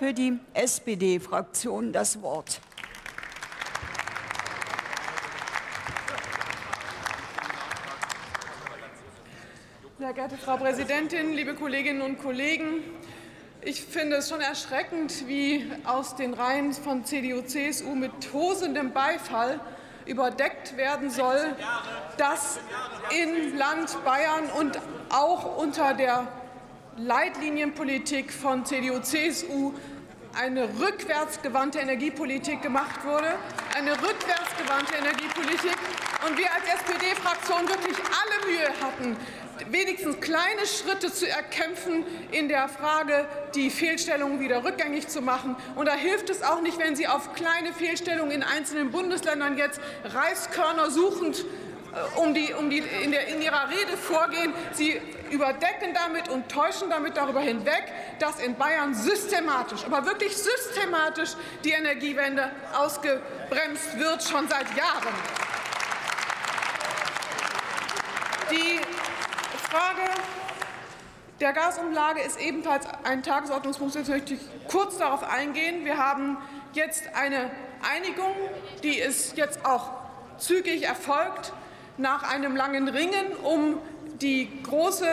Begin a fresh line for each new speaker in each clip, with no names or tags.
für die SPD-Fraktion das Wort.
Sehr geehrte Frau Präsidentin, liebe Kolleginnen und Kollegen! Ich finde es schon erschreckend, wie aus den Reihen von CDU, CSU mit tosendem Beifall überdeckt werden soll, dass in Land Bayern und auch unter der Leitlinienpolitik von CDU, CSU eine rückwärtsgewandte Energiepolitik gemacht wurde, eine rückwärtsgewandte Energiepolitik, und wir als SPD-Fraktion wirklich alle Mühe hatten, wenigstens kleine Schritte zu erkämpfen in der Frage, die Fehlstellungen wieder rückgängig zu machen. Und da hilft es auch nicht, wenn Sie auf kleine Fehlstellungen in einzelnen Bundesländern jetzt Reiskörner suchend um die, um die, in, der, in ihrer Rede vorgehen. Sie überdecken damit und täuschen damit darüber hinweg, dass in Bayern systematisch, aber wirklich systematisch die Energiewende ausgebremst wird, schon seit Jahren. Die Frage der Gasumlage ist ebenfalls ein Tagesordnungspunkt. Jetzt möchte ich kurz darauf eingehen. Wir haben jetzt eine Einigung, die ist jetzt auch zügig erfolgt, nach einem langen Ringen um die große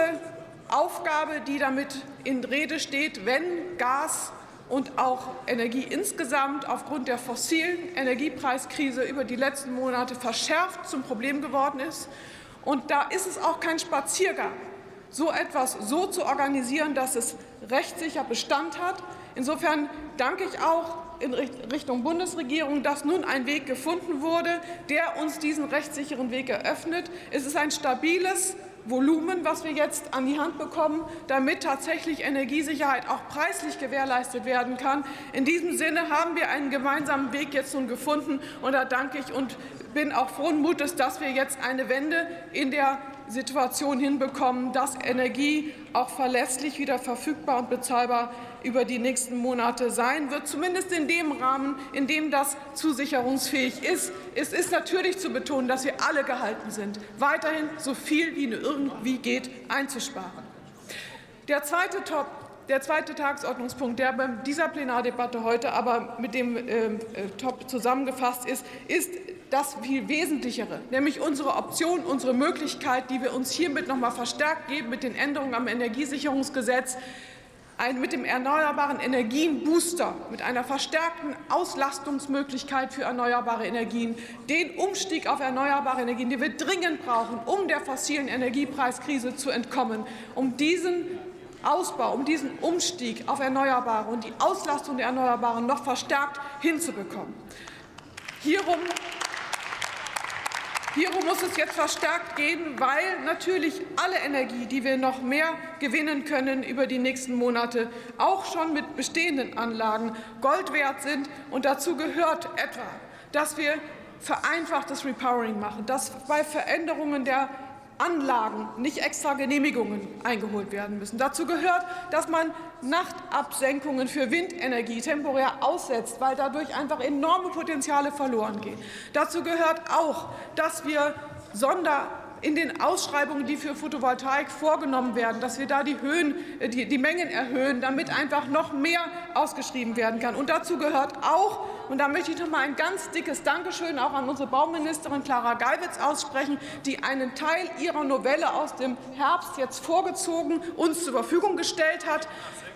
Aufgabe, die damit in Rede steht, wenn Gas und auch Energie insgesamt aufgrund der fossilen Energiepreiskrise über die letzten Monate verschärft zum Problem geworden ist. Und da ist es auch kein Spaziergang, so etwas so zu organisieren, dass es rechtssicher Bestand hat. Insofern danke ich auch in Richtung Bundesregierung, dass nun ein Weg gefunden wurde, der uns diesen rechtssicheren Weg eröffnet. Es ist ein stabiles Volumen, was wir jetzt an die Hand bekommen, damit tatsächlich Energiesicherheit auch preislich gewährleistet werden kann. In diesem Sinne haben wir einen gemeinsamen Weg jetzt nun gefunden, und da danke ich und bin auch frohen Mutes, dass wir jetzt eine Wende in der Situation hinbekommen, dass Energie auch verlässlich wieder verfügbar und bezahlbar über die nächsten Monate sein wird, zumindest in dem Rahmen, in dem das zusicherungsfähig ist. Es ist natürlich zu betonen, dass wir alle gehalten sind, weiterhin so viel wie nur irgendwie geht einzusparen. Der zweite Top der zweite Tagesordnungspunkt, der bei dieser Plenardebatte heute aber mit dem äh, äh Top zusammengefasst ist, ist das viel Wesentlichere, nämlich unsere Option, unsere Möglichkeit, die wir uns hiermit noch mal verstärkt geben mit den Änderungen am Energiesicherungsgesetz, ein, mit dem Erneuerbaren Energien Booster, mit einer verstärkten Auslastungsmöglichkeit für erneuerbare Energien, den Umstieg auf erneuerbare Energien, den wir dringend brauchen, um der fossilen Energiepreiskrise zu entkommen, um diesen Ausbau, um diesen Umstieg auf Erneuerbare und die Auslastung der Erneuerbaren noch verstärkt hinzubekommen. Hierum Hierum muss es jetzt verstärkt gehen, weil natürlich alle Energie, die wir noch mehr gewinnen können über die nächsten Monate, auch schon mit bestehenden Anlagen Gold wert sind. Und dazu gehört etwa, dass wir vereinfachtes Repowering machen, dass bei Veränderungen der Anlagen nicht extra Genehmigungen eingeholt werden müssen. Dazu gehört, dass man Nachtabsenkungen für Windenergie temporär aussetzt, weil dadurch einfach enorme Potenziale verloren gehen. Dazu gehört auch, dass wir Sonder in den Ausschreibungen, die für Photovoltaik vorgenommen werden, dass wir da die, Höhen, äh, die, die Mengen erhöhen, damit einfach noch mehr ausgeschrieben werden kann. Und dazu gehört auch, und da möchte ich noch mal ein ganz dickes Dankeschön auch an unsere Bauministerin Clara Geiwitz aussprechen, die einen Teil ihrer Novelle aus dem Herbst jetzt vorgezogen uns zur Verfügung gestellt hat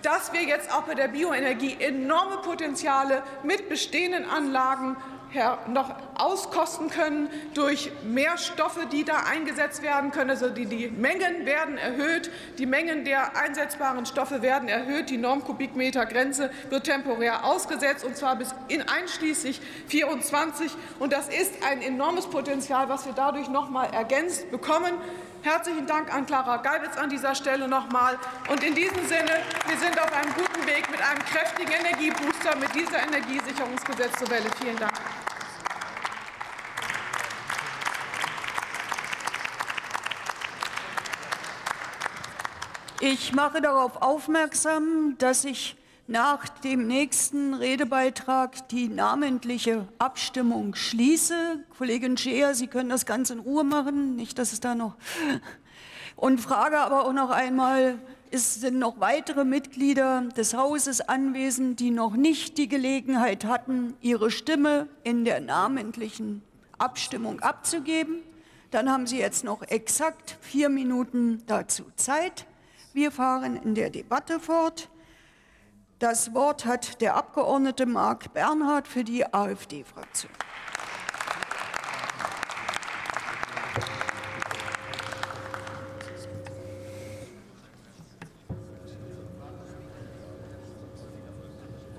dass wir jetzt auch bei der Bioenergie enorme Potenziale mit bestehenden Anlagen noch auskosten können durch mehr Stoffe, die da eingesetzt werden können. Also die, die Mengen werden erhöht, die Mengen der einsetzbaren Stoffe werden erhöht, die Normkubikmetergrenze wird temporär ausgesetzt, und zwar bis in einschließlich 24. Und das ist ein enormes Potenzial, was wir dadurch noch mal ergänzt bekommen. Herzlichen Dank an Clara Geibitz an dieser Stelle nochmal. Und in diesem Sinne, wir sind auf einem guten Weg mit einem kräftigen Energiebooster mit dieser Energiesicherungsgesetznovelle. Vielen Dank.
Ich mache darauf aufmerksam, dass ich nach dem nächsten Redebeitrag die namentliche Abstimmung schließe. Kollegin Scheer, Sie können das Ganze in Ruhe machen, nicht, dass es da noch... Und frage aber auch noch einmal, es sind noch weitere Mitglieder des Hauses anwesend, die noch nicht die Gelegenheit hatten, ihre Stimme in der namentlichen Abstimmung abzugeben. Dann haben Sie jetzt noch exakt vier Minuten dazu Zeit. Wir fahren in der Debatte fort. Das Wort hat der Abgeordnete Marc Bernhard für die AfD-Fraktion.